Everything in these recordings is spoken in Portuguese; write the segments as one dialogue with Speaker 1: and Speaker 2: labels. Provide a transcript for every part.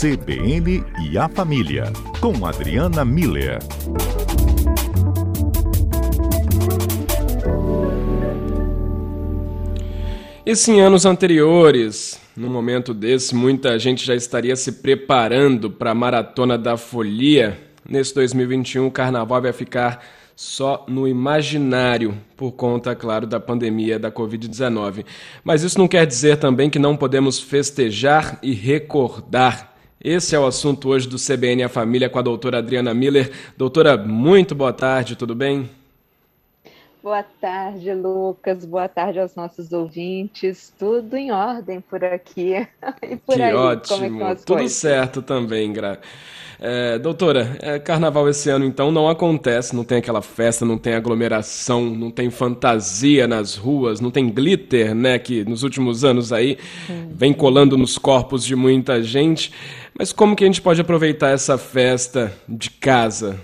Speaker 1: CBN e a Família, com Adriana Miller.
Speaker 2: E se em anos anteriores, no momento desse, muita gente já estaria se preparando para a Maratona da Folia, nesse 2021 o carnaval vai ficar só no imaginário, por conta, claro, da pandemia da Covid-19. Mas isso não quer dizer também que não podemos festejar e recordar. Esse é o assunto hoje do CBN A Família com a doutora Adriana Miller. Doutora, muito boa tarde, tudo bem?
Speaker 3: Boa tarde, Lucas. Boa tarde aos nossos ouvintes. Tudo em ordem por aqui.
Speaker 2: E por que aí, ótimo. É que Tudo coisas? certo também, Gra. É, doutora, é, carnaval esse ano então não acontece, não tem aquela festa, não tem aglomeração, não tem fantasia nas ruas, não tem glitter, né, que nos últimos anos aí vem colando nos corpos de muita gente. Mas como que a gente pode aproveitar essa festa de casa?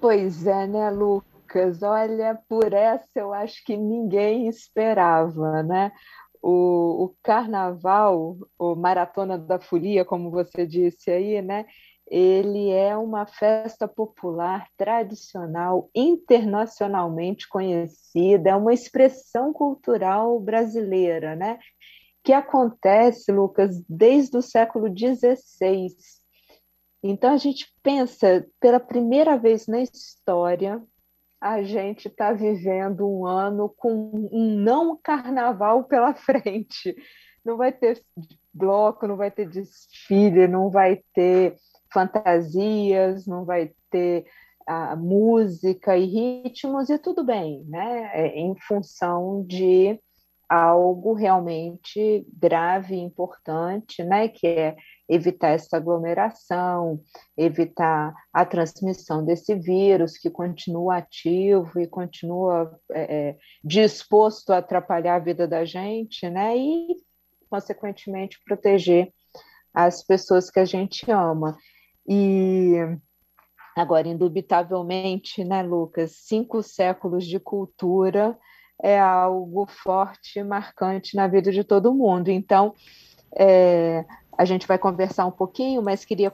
Speaker 3: Pois é, né, Lucas? Olha, por essa eu acho que ninguém esperava, né? o, o carnaval, o Maratona da Folia, como você disse aí, né? Ele é uma festa popular tradicional, internacionalmente conhecida, é uma expressão cultural brasileira, né? Que acontece, Lucas, desde o século XVI. Então a gente pensa, pela primeira vez na história, a gente está vivendo um ano com um não carnaval pela frente. Não vai ter bloco, não vai ter desfile, não vai ter fantasias, não vai ter a música e ritmos, e tudo bem, né? É em função de algo realmente grave e importante, né? Que é evitar essa aglomeração, evitar a transmissão desse vírus que continua ativo e continua é, é, disposto a atrapalhar a vida da gente, né? E, consequentemente, proteger as pessoas que a gente ama. E agora, indubitavelmente, né, Lucas, cinco séculos de cultura é algo forte, marcante na vida de todo mundo. Então, é, a gente vai conversar um pouquinho, mas queria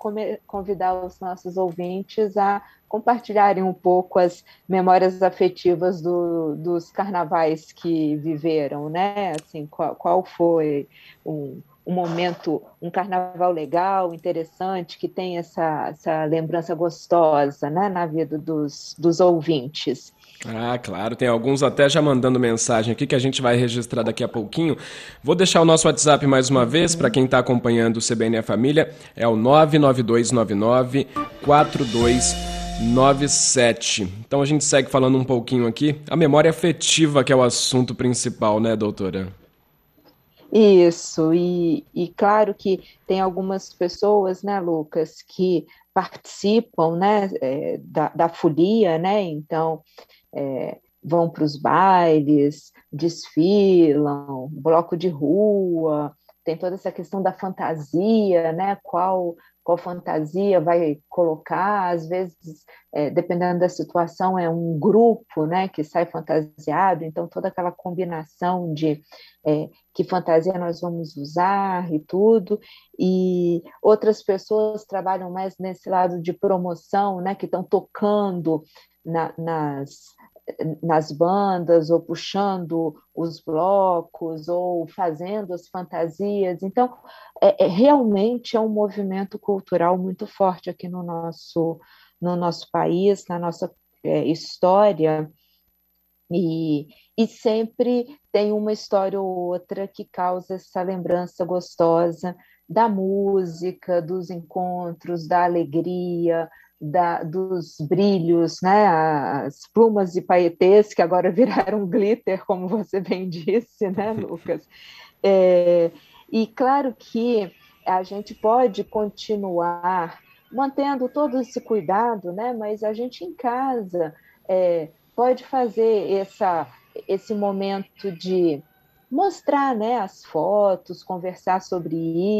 Speaker 3: convidar os nossos ouvintes a compartilharem um pouco as memórias afetivas do, dos carnavais que viveram, né? Assim, qual, qual foi um, momento, um carnaval legal, interessante, que tem essa, essa lembrança gostosa né, na vida dos, dos ouvintes.
Speaker 2: Ah, claro, tem alguns até já mandando mensagem aqui que a gente vai registrar daqui a pouquinho. Vou deixar o nosso WhatsApp mais uma vez para quem está acompanhando o CBN a Família, é o 99299 4297. Então a gente segue falando um pouquinho aqui. A memória afetiva que é o assunto principal, né, doutora?
Speaker 3: Isso, e, e claro que tem algumas pessoas, né, Lucas, que participam, né, é, da, da folia, né, então é, vão para os bailes, desfilam, bloco de rua, tem toda essa questão da fantasia, né? Qual, qual fantasia vai colocar? Às vezes, é, dependendo da situação, é um grupo, né? Que sai fantasiado. Então, toda aquela combinação de é, que fantasia nós vamos usar e tudo. E outras pessoas trabalham mais nesse lado de promoção, né? Que estão tocando na, nas nas bandas, ou puxando os blocos, ou fazendo as fantasias. Então, é, é, realmente é um movimento cultural muito forte aqui no nosso, no nosso país, na nossa é, história. E, e sempre tem uma história ou outra que causa essa lembrança gostosa da música, dos encontros, da alegria, da, dos brilhos, né, as plumas e paetês que agora viraram glitter, como você bem disse, né, Lucas? É, e claro que a gente pode continuar mantendo todo esse cuidado, né, mas a gente em casa é, pode fazer essa, esse momento de mostrar né, as fotos, conversar sobre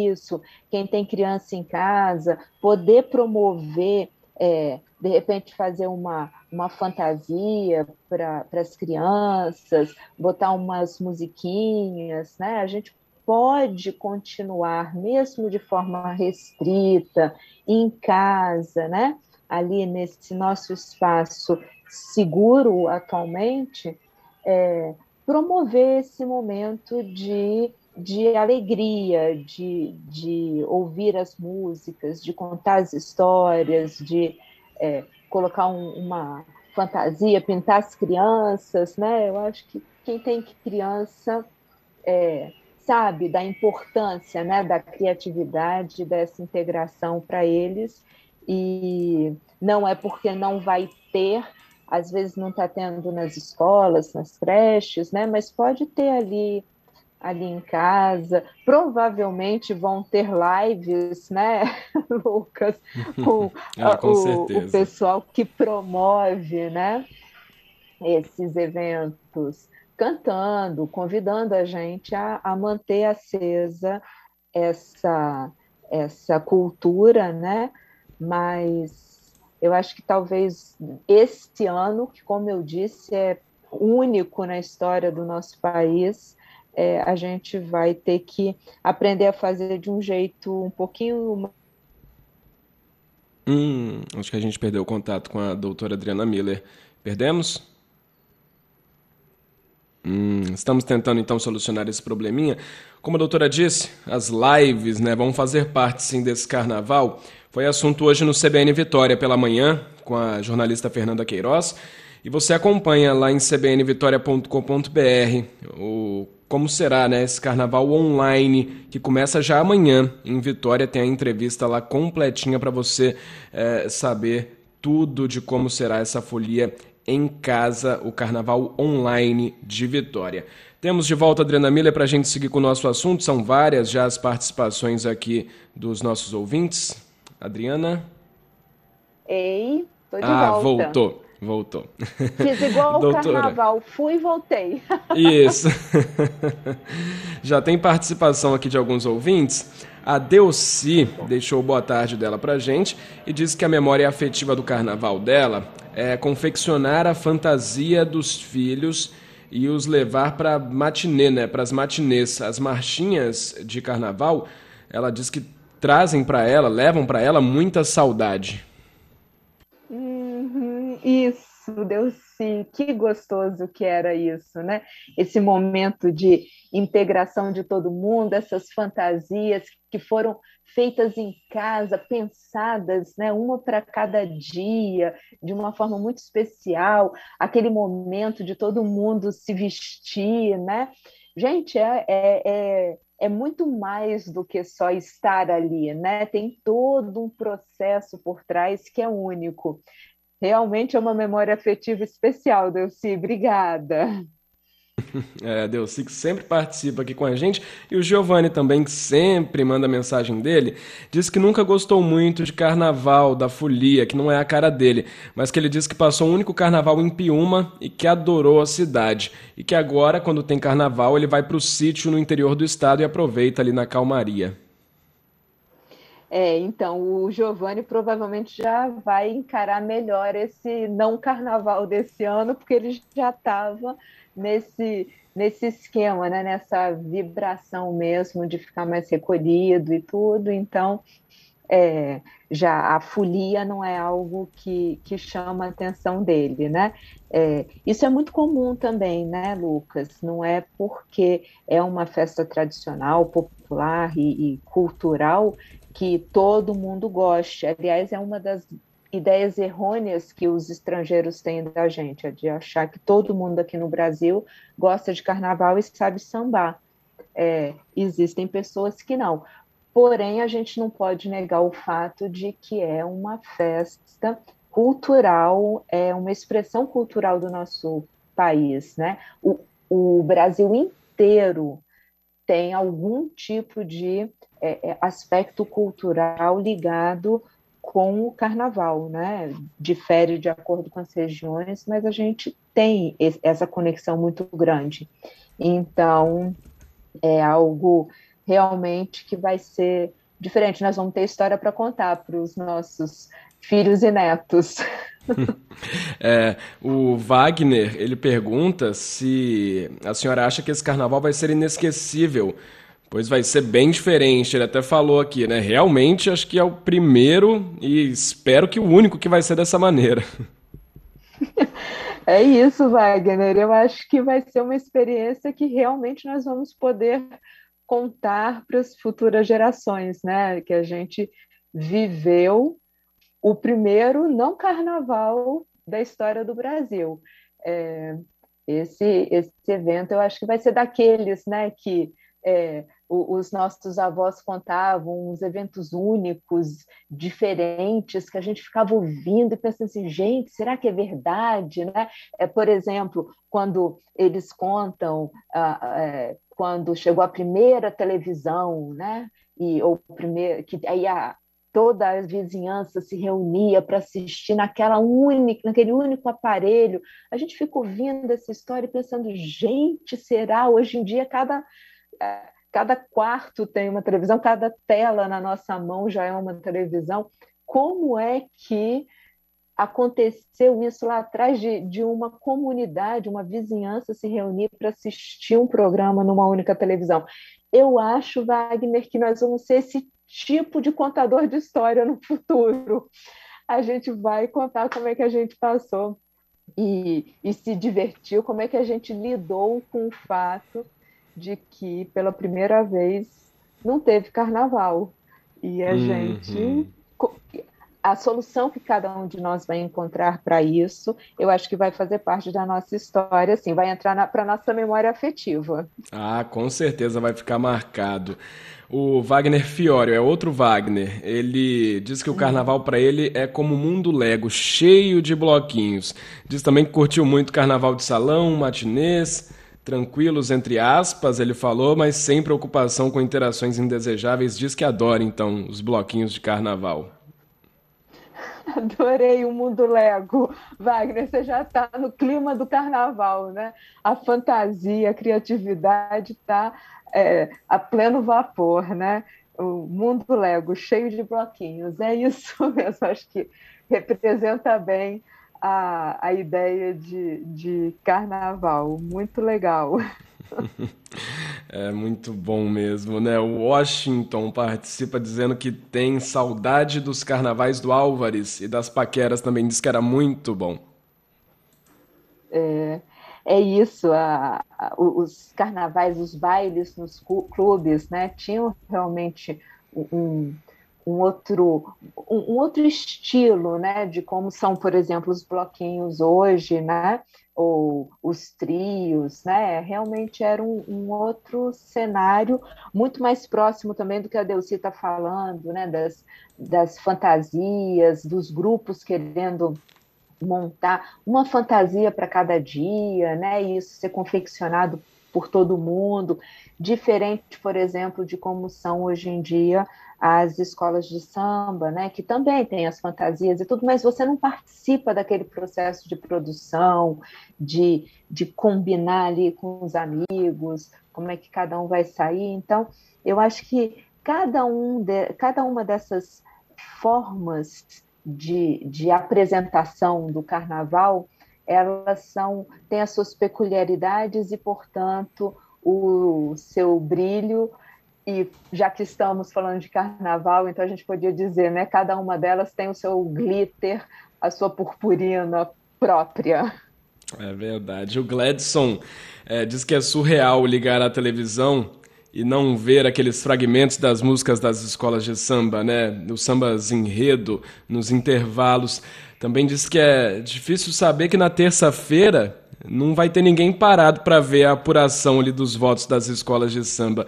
Speaker 3: isso, quem tem criança em casa, poder promover é, de repente fazer uma, uma fantasia para as crianças, botar umas musiquinhas, né? A gente pode continuar, mesmo de forma restrita, em casa, né? ali nesse nosso espaço seguro atualmente, é, promover esse momento de, de alegria, de, de ouvir as músicas, de contar as histórias, de é, colocar um, uma fantasia, pintar as crianças, né? Eu acho que quem tem criança é, sabe da importância né, da criatividade, dessa integração para eles, e não é porque não vai ter, às vezes não está tendo nas escolas, nas creches, né, mas pode ter ali ali em casa, provavelmente vão ter lives, né, Lucas, com,
Speaker 2: ah, com
Speaker 3: o, o pessoal que promove, né, esses eventos. Cantando, convidando a gente a, a manter acesa essa, essa cultura, né? Mas eu acho que talvez este ano, que como eu disse, é único na história do nosso país, é, a gente vai ter que aprender a fazer de um jeito um pouquinho.
Speaker 2: Hum, acho que a gente perdeu o contato com a doutora Adriana Miller. Perdemos? Hum, estamos tentando então solucionar esse probleminha. Como a doutora disse, as lives né, vão fazer parte sim desse carnaval. Foi assunto hoje no CBN Vitória pela manhã, com a jornalista Fernanda Queiroz. E você acompanha lá em cbnvitoria.com.br o como será né, esse carnaval online que começa já amanhã em Vitória. Tem a entrevista lá completinha para você é, saber tudo de como será essa folia em casa, o Carnaval Online de Vitória. Temos de volta a Adriana Miller para a gente seguir com o nosso assunto. São várias já as participações aqui dos nossos ouvintes. Adriana?
Speaker 3: Ei, tô de
Speaker 2: ah,
Speaker 3: volta.
Speaker 2: voltou. Voltou.
Speaker 3: Fiz igual o carnaval, fui e voltei.
Speaker 2: Isso. Já tem participação aqui de alguns ouvintes. A Delci deixou boa tarde dela pra gente e disse que a memória afetiva do carnaval dela é confeccionar a fantasia dos filhos e os levar para matinê, né, para as matinês, as marchinhas de carnaval. Ela diz que trazem para ela, levam para ela muita saudade.
Speaker 3: Isso, Deus sim, que gostoso que era isso, né? Esse momento de integração de todo mundo, essas fantasias que foram feitas em casa, pensadas, né, uma para cada dia, de uma forma muito especial, aquele momento de todo mundo se vestir, né? Gente, é, é, é, é muito mais do que só estar ali, né? Tem todo um processo por trás que é único. Realmente é uma memória afetiva especial, Delci. Obrigada.
Speaker 2: É, Delci que sempre participa aqui com a gente. E o Giovanni também, que sempre manda mensagem dele, diz que nunca gostou muito de carnaval, da folia, que não é a cara dele, mas que ele diz que passou o um único carnaval em Piúma e que adorou a cidade. E que agora, quando tem carnaval, ele vai para o sítio no interior do estado e aproveita ali na calmaria.
Speaker 3: É, então o Giovanni provavelmente já vai encarar melhor esse não carnaval desse ano, porque ele já estava nesse, nesse esquema, né? nessa vibração mesmo de ficar mais recolhido e tudo. Então, é, já a folia não é algo que, que chama a atenção dele, né? É, isso é muito comum também, né, Lucas? Não é porque é uma festa tradicional, popular e, e cultural que todo mundo goste. Aliás, é uma das ideias errôneas que os estrangeiros têm da gente, é de achar que todo mundo aqui no Brasil gosta de carnaval e sabe sambar. É, existem pessoas que não. Porém, a gente não pode negar o fato de que é uma festa cultural, é uma expressão cultural do nosso país, né? O, o Brasil inteiro tem algum tipo de é, é aspecto cultural ligado com o carnaval, né? Difere de acordo com as regiões, mas a gente tem essa conexão muito grande. Então, é algo realmente que vai ser diferente. Nós vamos ter história para contar para os nossos filhos e netos.
Speaker 2: É, o Wagner ele pergunta se a senhora acha que esse carnaval vai ser inesquecível Pois vai ser bem diferente, ele até falou aqui, né? Realmente acho que é o primeiro e espero que o único que vai ser dessa maneira.
Speaker 3: É isso, Wagner. Eu acho que vai ser uma experiência que realmente nós vamos poder contar para as futuras gerações, né? Que a gente viveu o primeiro não carnaval da história do Brasil. É, esse, esse evento eu acho que vai ser daqueles né, que é, os nossos avós contavam, uns eventos únicos, diferentes, que a gente ficava ouvindo e pensando assim, gente, será que é verdade? Né? É, por exemplo, quando eles contam ah, é, quando chegou a primeira televisão, né? E, ou primeiro, que aí a, toda a vizinhança se reunia para assistir naquela única, naquele único aparelho. A gente fica ouvindo essa história e pensando, gente, será? Hoje em dia, cada, é, cada quarto tem uma televisão, cada tela na nossa mão já é uma televisão. Como é que aconteceu isso lá atrás de, de uma comunidade, uma vizinhança se reunir para assistir um programa numa única televisão? Eu acho, Wagner, que nós vamos ser esse tipo de contador de história no futuro. A gente vai contar como é que a gente passou e, e se divertiu, como é que a gente lidou com o fato de que, pela primeira vez, não teve carnaval. E a uhum. gente a solução que cada um de nós vai encontrar para isso, eu acho que vai fazer parte da nossa história, assim, vai entrar para a nossa memória afetiva.
Speaker 2: Ah, com certeza vai ficar marcado. O Wagner Fiório é outro Wagner. Ele diz que o carnaval para ele é como um mundo Lego, cheio de bloquinhos. Diz também que curtiu muito carnaval de salão, matinês, tranquilos entre aspas, ele falou, mas sem preocupação com interações indesejáveis. Diz que adora então os bloquinhos de carnaval.
Speaker 3: Adorei o mundo Lego. Wagner, você já está no clima do carnaval, né? A fantasia, a criatividade está é, a pleno vapor, né? O mundo Lego cheio de bloquinhos. É isso mesmo, acho que representa bem a, a ideia de, de carnaval. Muito legal.
Speaker 2: É muito bom mesmo, né? O Washington participa dizendo que tem saudade dos carnavais do Álvares e das paqueras também, diz que era muito bom.
Speaker 3: É, é isso, a, a, os carnavais, os bailes nos clubes, né? Tinham realmente um, um outro, um, um, outro estilo, né, de como são, por exemplo, os bloquinhos hoje, né, ou os trios, né, realmente era um, um outro cenário, muito mais próximo também do que a Delci está falando, né, das, das fantasias, dos grupos querendo montar uma fantasia para cada dia, né, e isso ser confeccionado por todo mundo, diferente, por exemplo, de como são hoje em dia as escolas de samba, né, que também tem as fantasias e tudo, mas você não participa daquele processo de produção, de, de combinar ali com os amigos, como é que cada um vai sair. Então, eu acho que cada, um de, cada uma dessas formas de, de apresentação do carnaval, elas são têm as suas peculiaridades e, portanto, o seu brilho e já que estamos falando de carnaval, então a gente podia dizer, né? Cada uma delas tem o seu glitter, a sua purpurina própria.
Speaker 2: É verdade. O Gladson é, diz que é surreal ligar a televisão e não ver aqueles fragmentos das músicas das escolas de samba, né? Os sambas enredo, nos intervalos. Também diz que é difícil saber que na terça-feira não vai ter ninguém parado para ver a apuração ali dos votos das escolas de samba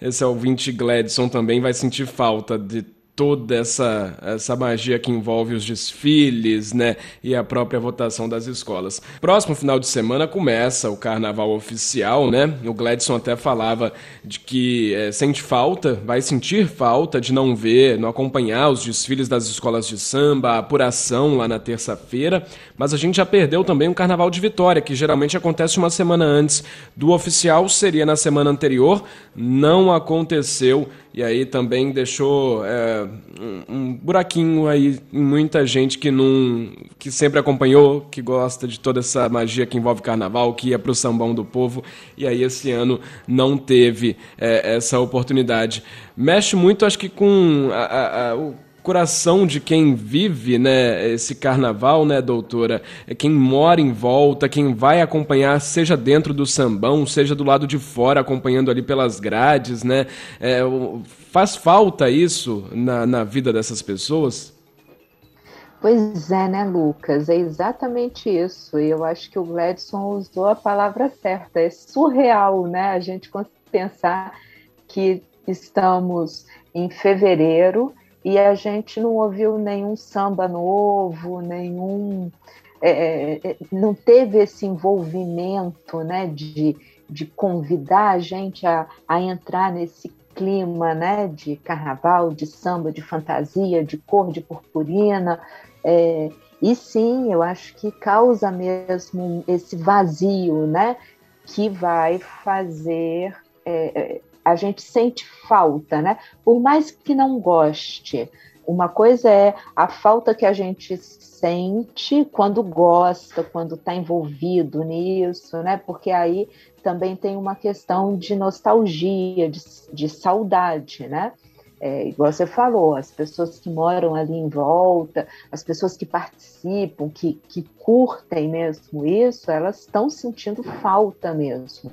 Speaker 2: esse ouvinte Gladson também vai sentir falta de toda essa, essa magia que envolve os desfiles, né, e a própria votação das escolas. Próximo final de semana começa o carnaval oficial, né? O Gladson até falava de que é, sente falta, vai sentir falta de não ver, não acompanhar os desfiles das escolas de samba, a apuração lá na terça-feira, mas a gente já perdeu também o carnaval de Vitória, que geralmente acontece uma semana antes do oficial, seria na semana anterior, não aconteceu e aí também deixou é, um, um, buraquinho aí em muita gente que não que sempre acompanhou, que gosta de toda essa magia que envolve carnaval, que ia para o sambão do povo e aí esse ano não teve é, essa oportunidade. Mexe muito, acho que com a, a, a, o coração de quem vive né, esse carnaval, né, doutora? É quem mora em volta, quem vai acompanhar, seja dentro do sambão, seja do lado de fora, acompanhando ali pelas grades, né? É, faz falta isso na, na vida dessas pessoas?
Speaker 3: Pois é, né, Lucas? É exatamente isso. E eu acho que o Gladson usou a palavra certa. É surreal, né? A gente pensar que estamos em fevereiro e a gente não ouviu nenhum samba novo, nenhum. É, é, é, não teve esse envolvimento né, de, de convidar a gente a, a entrar nesse clima né, de carnaval, de samba, de fantasia, de cor de purpurina. É, e sim, eu acho que causa mesmo esse vazio, né? Que vai fazer é, é a gente sente falta, né? Por mais que não goste. Uma coisa é a falta que a gente sente quando gosta, quando está envolvido nisso, né? Porque aí também tem uma questão de nostalgia, de, de saudade, né? É, igual você falou, as pessoas que moram ali em volta, as pessoas que participam, que, que curtem mesmo isso, elas estão sentindo falta mesmo.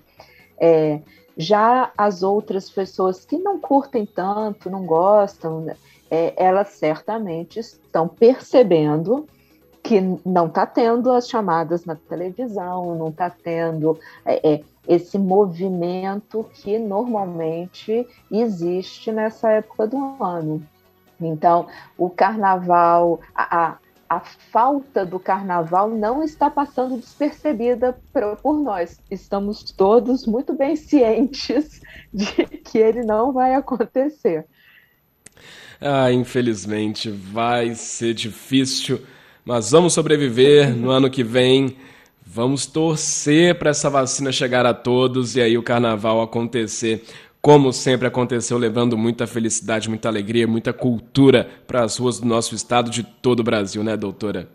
Speaker 3: É, já as outras pessoas que não curtem tanto, não gostam, né, é, elas certamente estão percebendo que não está tendo as chamadas na televisão, não está tendo é, é, esse movimento que normalmente existe nessa época do ano. Então, o carnaval, a, falta do carnaval não está passando despercebida por nós. Estamos todos muito bem cientes de que ele não vai acontecer.
Speaker 2: Ah, infelizmente, vai ser difícil, mas vamos sobreviver no ano que vem. Vamos torcer para essa vacina chegar a todos e aí o carnaval acontecer como sempre aconteceu, levando muita felicidade, muita alegria, muita cultura para as ruas do nosso estado, de todo o Brasil, né, doutora?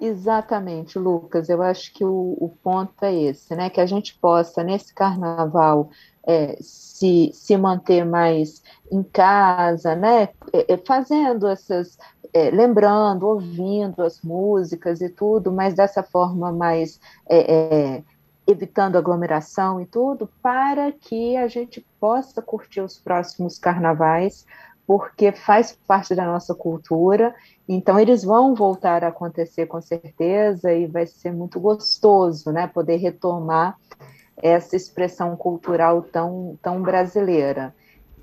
Speaker 3: Exatamente, Lucas. Eu acho que o, o ponto é esse, né? Que a gente possa, nesse carnaval, é, se, se manter mais em casa, né? É, é fazendo essas. É, lembrando, ouvindo as músicas e tudo, mas dessa forma mais é, é evitando aglomeração e tudo, para que a gente possa curtir os próximos carnavais, porque faz parte da nossa cultura. Então, eles vão voltar a acontecer com certeza e vai ser muito gostoso, né, poder retomar essa expressão cultural tão, tão brasileira.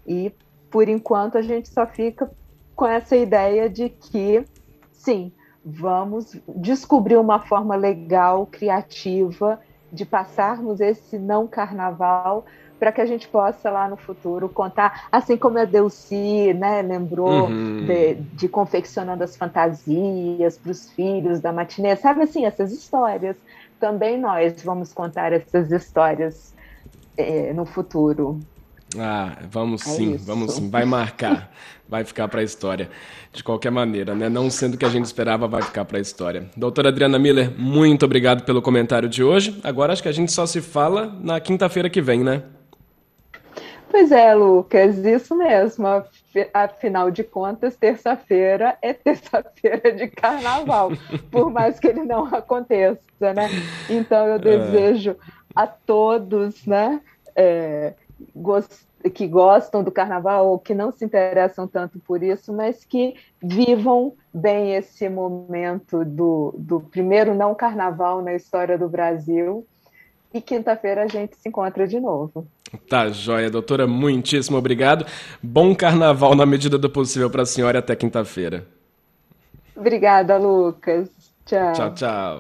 Speaker 3: E, por enquanto, a gente só fica com essa ideia de que, sim, vamos descobrir uma forma legal, criativa de passarmos esse não carnaval para que a gente possa lá no futuro contar, assim como a Delci, né, lembrou uhum. de, de, confeccionando as fantasias para os filhos da matinê, sabe assim, essas histórias. Também nós vamos contar essas histórias é, no futuro.
Speaker 2: Ah, vamos é sim, isso. vamos sim, vai marcar, vai ficar para a história. De qualquer maneira, né? Não sendo o que a gente esperava, vai ficar para a história. Doutora Adriana Miller, muito obrigado pelo comentário de hoje. Agora acho que a gente só se fala na quinta-feira que vem, né?
Speaker 3: Pois é, Lucas, isso mesmo. Afinal de contas, terça-feira é terça-feira de carnaval, por mais que ele não aconteça, né? Então eu é. desejo a todos, né? É, que gostam do carnaval ou que não se interessam tanto por isso, mas que vivam bem esse momento do, do primeiro não carnaval na história do Brasil. E quinta-feira a gente se encontra de novo.
Speaker 2: Tá, joia, doutora. Muitíssimo obrigado. Bom carnaval na medida do possível para a senhora até quinta-feira.
Speaker 3: Obrigada, Lucas. Tchau.
Speaker 2: Tchau, tchau.